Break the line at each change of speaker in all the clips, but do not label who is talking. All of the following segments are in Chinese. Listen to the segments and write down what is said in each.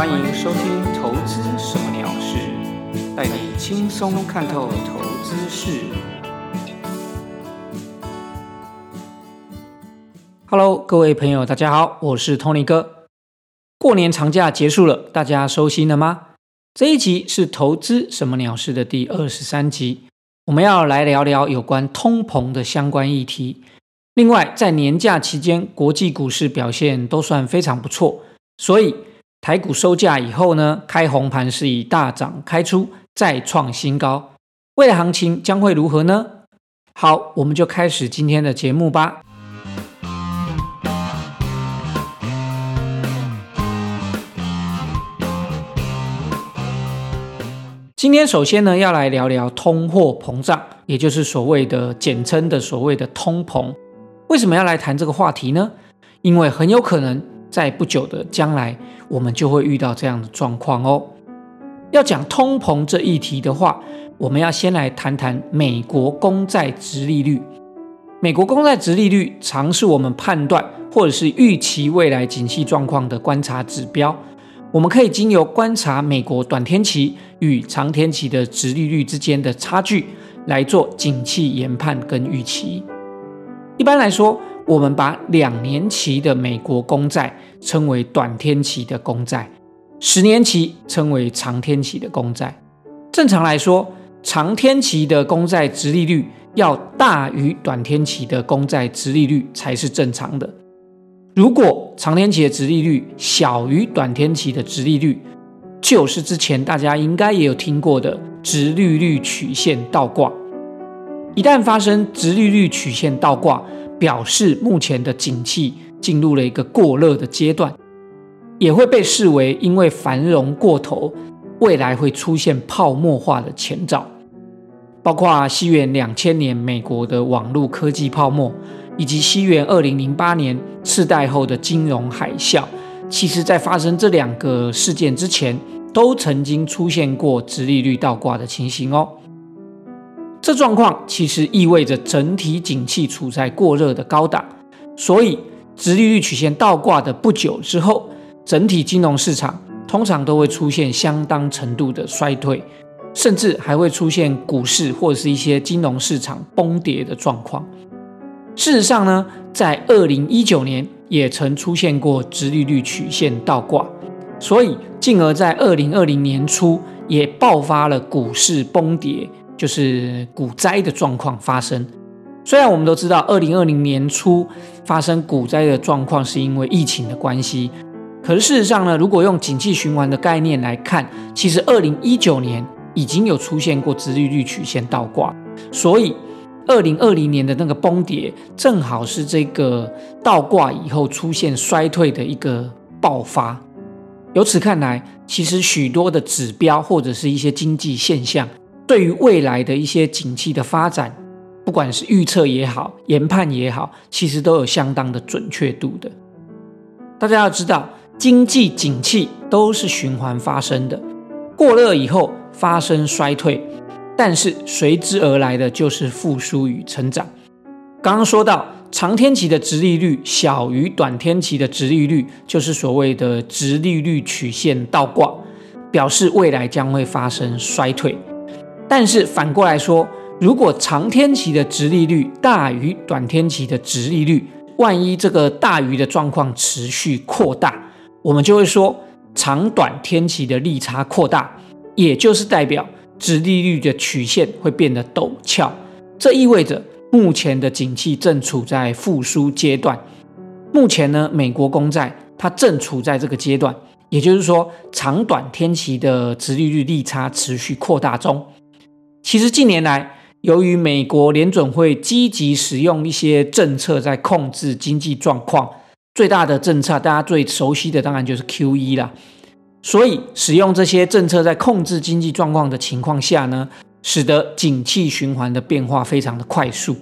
欢迎收听《投资什么鸟事》，带你轻松看透投资事。Hello，各位朋友，大家好，我是 Tony 哥。过年长假结束了，大家收心了吗？这一集是《投资什么鸟事》的第二十三集，我们要来聊聊有关通膨的相关议题。另外，在年假期间，国际股市表现都算非常不错，所以。台股收价以后呢，开红盘是以大涨开出，再创新高。未来行情将会如何呢？好，我们就开始今天的节目吧。今天首先呢，要来聊聊通货膨胀，也就是所谓的简称的所谓的通膨。为什么要来谈这个话题呢？因为很有可能。在不久的将来，我们就会遇到这样的状况哦。要讲通膨这一题的话，我们要先来谈谈美国公债值利率。美国公债值利率常是我们判断或者是预期未来景气状况的观察指标。我们可以经由观察美国短天期与长天期的值利率之间的差距，来做景气研判跟预期。一般来说，我们把两年期的美国公债称为短天期的公债，十年期称为长天期的公债。正常来说，长天期的公债直利率要大于短天期的公债直利率才是正常的。如果长天期的直利率小于短天期的直利率，就是之前大家应该也有听过的直利率曲线倒挂。一旦发生直利率曲线倒挂，表示目前的景气进入了一个过热的阶段，也会被视为因为繁荣过头，未来会出现泡沫化的前兆。包括西元两千年美国的网络科技泡沫，以及西元二零零八年次贷后的金融海啸，其实在发生这两个事件之前，都曾经出现过直利率倒挂的情形哦。这状况其实意味着整体景气处在过热的高档，所以直利率曲线倒挂的不久之后，整体金融市场通常都会出现相当程度的衰退，甚至还会出现股市或者是一些金融市场崩跌的状况。事实上呢，在二零一九年也曾出现过直利率曲线倒挂，所以进而在二零二零年初也爆发了股市崩跌。就是股灾的状况发生。虽然我们都知道，二零二零年初发生股灾的状况是因为疫情的关系，可是事实上呢，如果用景气循环的概念来看，其实二零一九年已经有出现过直利率曲线倒挂，所以二零二零年的那个崩跌，正好是这个倒挂以后出现衰退的一个爆发。由此看来，其实许多的指标或者是一些经济现象。对于未来的一些景气的发展，不管是预测也好，研判也好，其实都有相当的准确度的。大家要知道，经济景气都是循环发生的，过热以后发生衰退，但是随之而来的就是复苏与成长。刚刚说到，长天期的直利率小于短天期的直利率，就是所谓的直利率曲线倒挂，表示未来将会发生衰退。但是反过来说，如果长天期的值利率大于短天期的值利率，万一这个大于的状况持续扩大，我们就会说长短天期的利差扩大，也就是代表值利率的曲线会变得陡峭。这意味着目前的景气正处在复苏阶段。目前呢，美国公债它正处在这个阶段，也就是说长短天期的值利率利差持续扩大中。其实近年来，由于美国联准会积极使用一些政策在控制经济状况，最大的政策大家最熟悉的当然就是 Q E 啦。所以使用这些政策在控制经济状况的情况下呢，使得景气循环的变化非常的快速。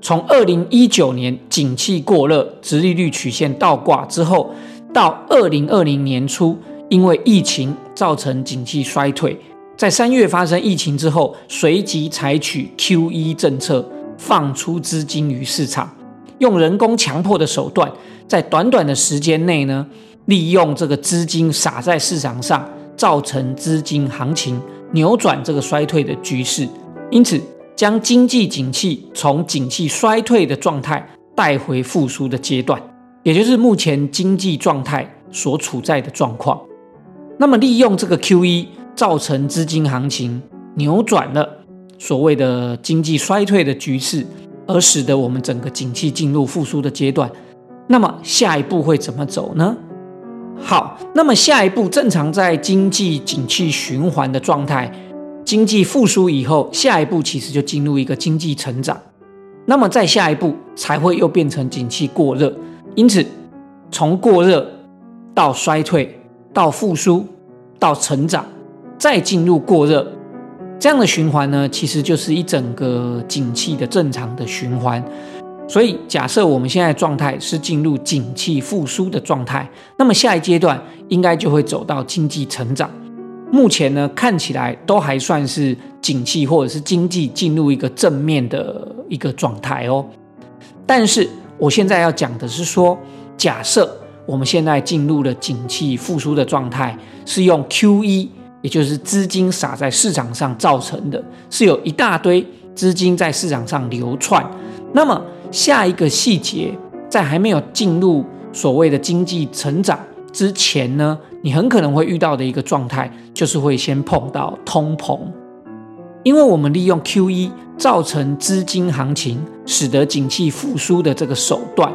从二零一九年景气过热、直利率曲线倒挂之后，到二零二零年初，因为疫情造成景气衰退。在三月发生疫情之后，随即采取 Q E 政策，放出资金于市场，用人工强迫的手段，在短短的时间内呢，利用这个资金撒在市场上，造成资金行情扭转这个衰退的局势，因此将经济景气从景气衰退的状态带回复苏的阶段，也就是目前经济状态所处在的状况。那么利用这个 Q E 造成资金行情扭转了所谓的经济衰退的局势，而使得我们整个景气进入复苏的阶段。那么下一步会怎么走呢？好，那么下一步正常在经济景气循环的状态，经济复苏以后，下一步其实就进入一个经济成长。那么再下一步才会又变成景气过热。因此，从过热到衰退，到复苏，到成长，再进入过热，这样的循环呢，其实就是一整个景气的正常的循环。所以，假设我们现在状态是进入景气复苏的状态，那么下一阶段应该就会走到经济成长。目前呢，看起来都还算是景气或者是经济进入一个正面的一个状态哦。但是，我现在要讲的是说，假设我们现在进入了景气复苏的状态，是用 Q E，也就是资金撒在市场上造成的，是有一大堆资金在市场上流窜，那么。下一个细节，在还没有进入所谓的经济成长之前呢，你很可能会遇到的一个状态，就是会先碰到通膨，因为我们利用 Q E 造成资金行情，使得景气复苏的这个手段，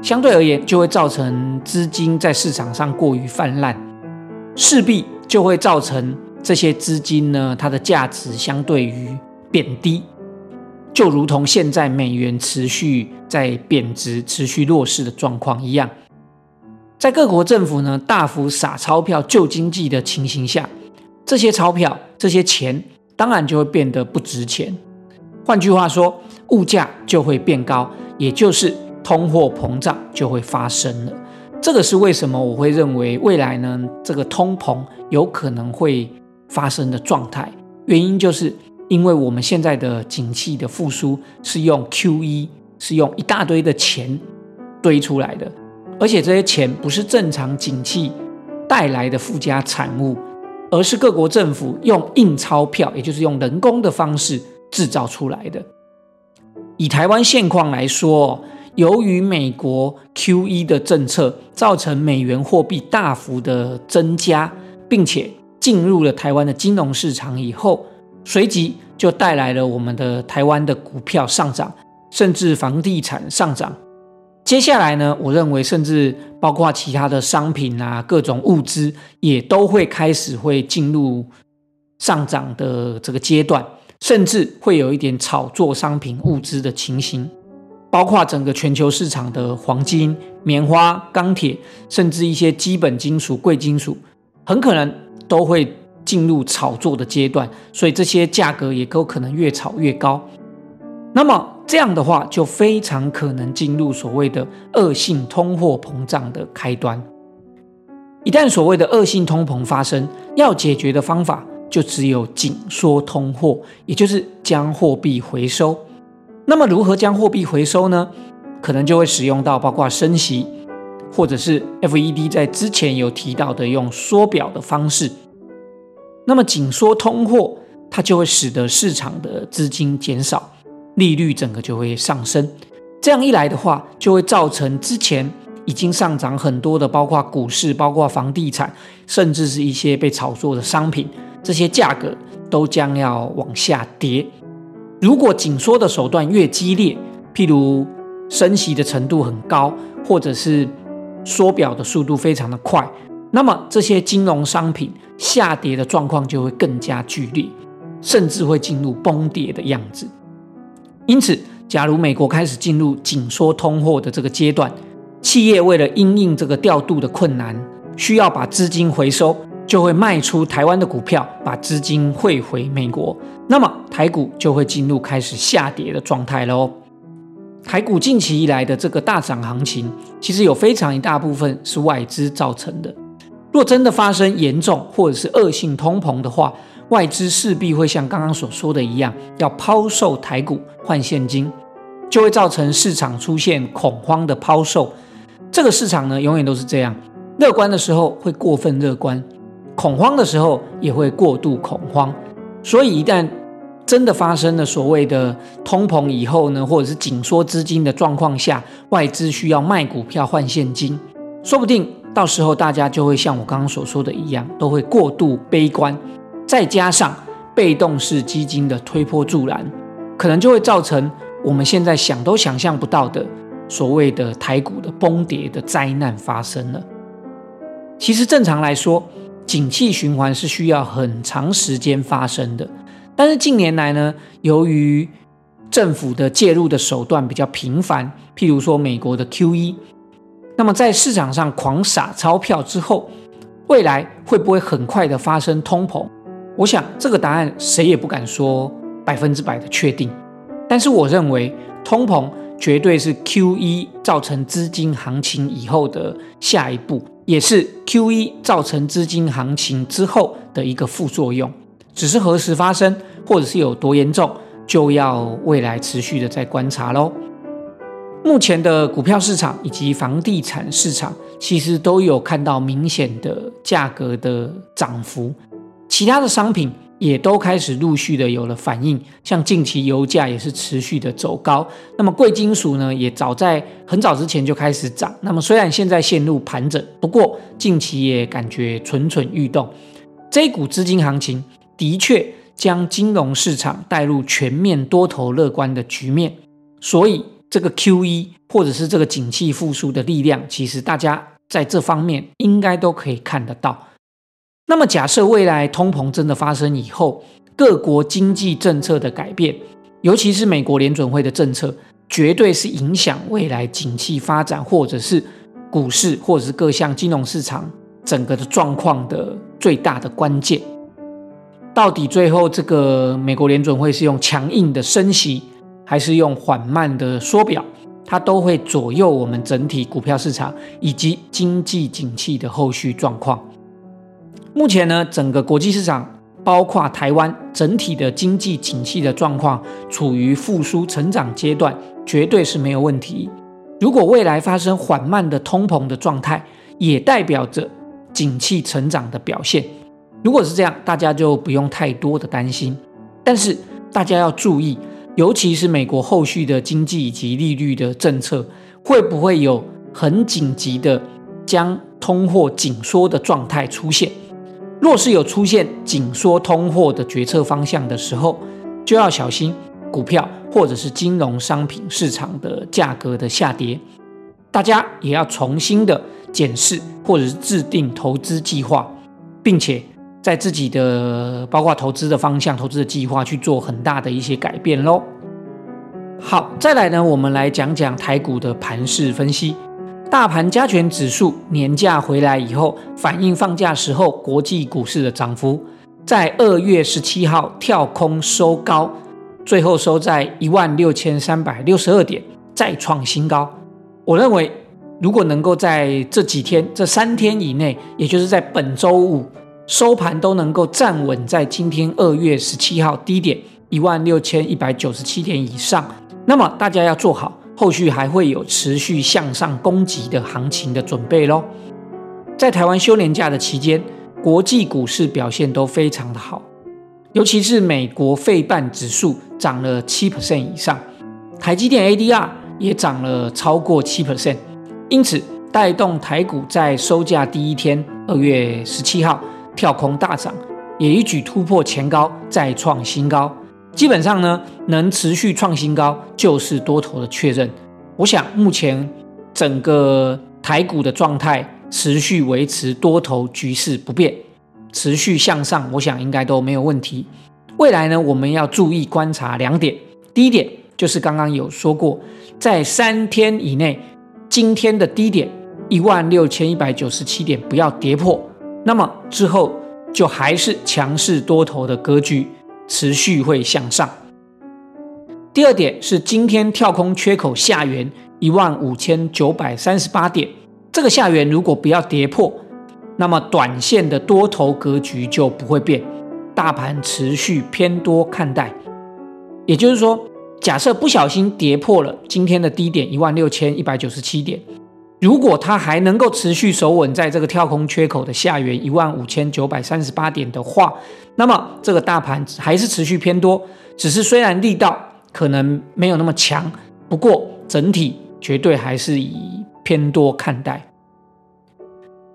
相对而言就会造成资金在市场上过于泛滥，势必就会造成这些资金呢，它的价值相对于贬低。就如同现在美元持续在贬值、持续弱势的状况一样，在各国政府呢大幅撒钞票救经济的情形下，这些钞票、这些钱当然就会变得不值钱。换句话说，物价就会变高，也就是通货膨胀就会发生了。这个是为什么我会认为未来呢？这个通膨有可能会发生的状态，原因就是。因为我们现在的景气的复苏是用 Q E，是用一大堆的钱堆出来的，而且这些钱不是正常景气带来的附加产物，而是各国政府用印钞票，也就是用人工的方式制造出来的。以台湾现况来说，由于美国 Q E 的政策造成美元货币大幅的增加，并且进入了台湾的金融市场以后。随即就带来了我们的台湾的股票上涨，甚至房地产上涨。接下来呢，我认为甚至包括其他的商品啊，各种物资也都会开始会进入上涨的这个阶段，甚至会有一点炒作商品物资的情形。包括整个全球市场的黄金、棉花、钢铁，甚至一些基本金属、贵金属，很可能都会。进入炒作的阶段，所以这些价格也都可能越炒越高。那么这样的话，就非常可能进入所谓的恶性通货膨胀的开端。一旦所谓的恶性通膨发生，要解决的方法就只有紧缩通货，也就是将货币回收。那么如何将货币回收呢？可能就会使用到包括升息，或者是 FED 在之前有提到的用缩表的方式。那么紧缩通货，它就会使得市场的资金减少，利率整个就会上升。这样一来的话，就会造成之前已经上涨很多的，包括股市、包括房地产，甚至是一些被炒作的商品，这些价格都将要往下跌。如果紧缩的手段越激烈，譬如升息的程度很高，或者是缩表的速度非常的快。那么这些金融商品下跌的状况就会更加剧烈，甚至会进入崩跌的样子。因此，假如美国开始进入紧缩通货的这个阶段，企业为了因应这个调度的困难，需要把资金回收，就会卖出台湾的股票，把资金汇回美国。那么台股就会进入开始下跌的状态喽。台股近期以来的这个大涨行情，其实有非常一大部分是外资造成的。若真的发生严重或者是恶性通膨的话，外资势必会像刚刚所说的一样，要抛售台股换现金，就会造成市场出现恐慌的抛售。这个市场呢，永远都是这样，乐观的时候会过分乐观，恐慌的时候也会过度恐慌。所以一旦真的发生了所谓的通膨以后呢，或者是紧缩资金的状况下，外资需要卖股票换现金，说不定到时候大家就会像我刚刚所说的一样，都会过度悲观，再加上被动式基金的推波助澜，可能就会造成我们现在想都想象不到的所谓的台股的崩跌的灾难发生了。其实正常来说，景气循环是需要很长时间发生的。但是近年来呢，由于政府的介入的手段比较频繁，譬如说美国的 QE，那么在市场上狂撒钞票之后，未来会不会很快的发生通膨？我想这个答案谁也不敢说百分之百的确定。但是我认为通膨绝对是 QE 造成资金行情以后的下一步，也是 QE 造成资金行情之后的一个副作用。只是何时发生，或者是有多严重，就要未来持续的在观察喽。目前的股票市场以及房地产市场，其实都有看到明显的价格的涨幅，其他的商品也都开始陆续的有了反应，像近期油价也是持续的走高，那么贵金属呢，也早在很早之前就开始涨，那么虽然现在陷入盘整，不过近期也感觉蠢蠢欲动，这一股资金行情。的确将金融市场带入全面多头乐观的局面，所以这个 Q E 或者是这个景气复苏的力量，其实大家在这方面应该都可以看得到。那么假设未来通膨真的发生以后，各国经济政策的改变，尤其是美国联准会的政策，绝对是影响未来景气发展，或者是股市或者是各项金融市场整个的状况的最大的关键。到底最后这个美国联准会是用强硬的升息，还是用缓慢的缩表？它都会左右我们整体股票市场以及经济景气的后续状况。目前呢，整个国际市场，包括台湾整体的经济景气的状况，处于复苏成长阶段，绝对是没有问题。如果未来发生缓慢的通膨的状态，也代表着景气成长的表现。如果是这样，大家就不用太多的担心。但是大家要注意，尤其是美国后续的经济以及利率的政策，会不会有很紧急的将通货紧缩的状态出现？若是有出现紧缩通货的决策方向的时候，就要小心股票或者是金融商品市场的价格的下跌。大家也要重新的检视或者是制定投资计划，并且。在自己的包括投资的方向、投资的计划去做很大的一些改变喽。好，再来呢，我们来讲讲台股的盘势分析。大盘加权指数年假回来以后，反映放假时候国际股市的涨幅，在二月十七号跳空收高，最后收在一万六千三百六十二点，再创新高。我认为，如果能够在这几天、这三天以内，也就是在本周五。收盘都能够站稳在今天二月十七号低点一万六千一百九十七点以上，那么大家要做好后续还会有持续向上攻击的行情的准备喽。在台湾休年假的期间，国际股市表现都非常的好，尤其是美国费半指数涨了七 percent 以上，台积电 ADR 也涨了超过七 percent，因此带动台股在收假第一天二月十七号。跳空大涨，也一举突破前高，再创新高。基本上呢，能持续创新高就是多头的确认。我想目前整个台股的状态持续维持多头局势不变，持续向上，我想应该都没有问题。未来呢，我们要注意观察两点。第一点就是刚刚有说过，在三天以内，今天的低点一万六千一百九十七点不要跌破。那么之后就还是强势多头的格局，持续会向上。第二点是今天跳空缺口下缘一万五千九百三十八点，这个下缘如果不要跌破，那么短线的多头格局就不会变，大盘持续偏多看待。也就是说，假设不小心跌破了今天的低点一万六千一百九十七点，如果它还能够持续守稳在这个跳空缺口的下缘一万五千九百三十八点的话，那么这个大盘还是持续偏多，只是虽然力道可能没有那么强，不过整体绝对还是以偏多看待。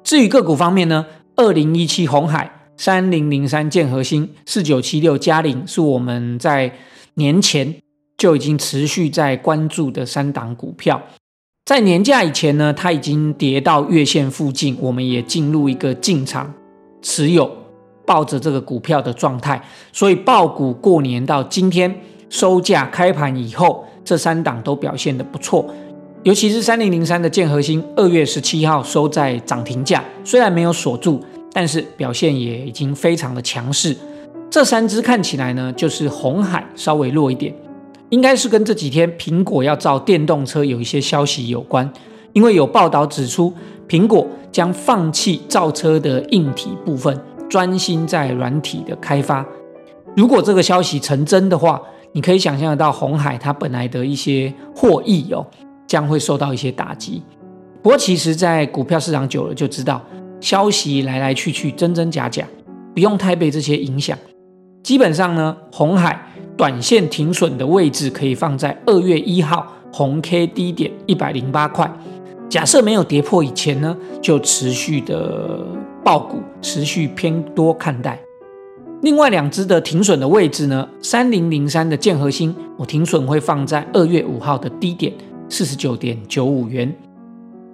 至于个股方面呢，二零一七红海、三零零三建核心、四九七六嘉陵是我们在年前就已经持续在关注的三档股票。在年假以前呢，它已经跌到月线附近，我们也进入一个进场持有、抱着这个股票的状态。所以爆股过年到今天收价开盘以后，这三档都表现的不错，尤其是三零零三的建核心，二月十七号收在涨停价，虽然没有锁住，但是表现也已经非常的强势。这三只看起来呢，就是红海稍微弱一点。应该是跟这几天苹果要造电动车有一些消息有关，因为有报道指出，苹果将放弃造车的硬体部分，专心在软体的开发。如果这个消息成真的话，你可以想象得到红海它本来的一些获益哦，将会受到一些打击。不过其实，在股票市场久了就知道，消息来来去去，真真假假，不用太被这些影响。基本上呢，红海。短线停损的位置可以放在二月一号红 K 低点一百零八块。假设没有跌破以前呢，就持续的爆股，持续偏多看待。另外两只的停损的位置呢，三零零三的建核心，我停损会放在二月五号的低点四十九点九五元。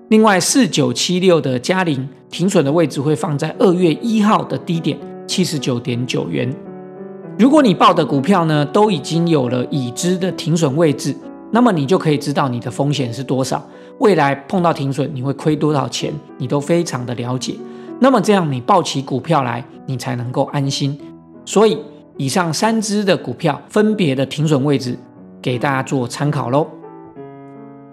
另外四九七六的嘉陵停损的位置会放在二月一号的低点七十九点九元。如果你报的股票呢都已经有了已知的停损位置，那么你就可以知道你的风险是多少，未来碰到停损你会亏多少钱，你都非常的了解。那么这样你报起股票来，你才能够安心。所以以上三只的股票分别的停损位置给大家做参考喽。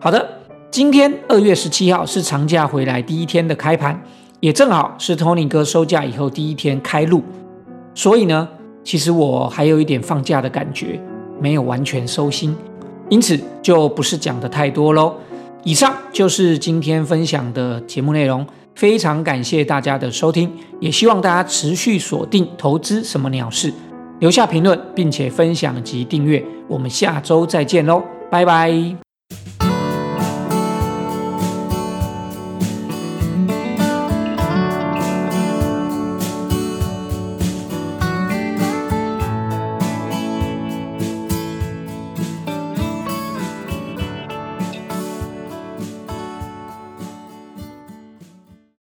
好的，今天二月十七号是长假回来第一天的开盘，也正好是 Tony 哥收假以后第一天开路，所以呢。其实我还有一点放假的感觉，没有完全收心，因此就不是讲的太多喽。以上就是今天分享的节目内容，非常感谢大家的收听，也希望大家持续锁定投资什么鸟事，留下评论并且分享及订阅，我们下周再见喽，拜拜。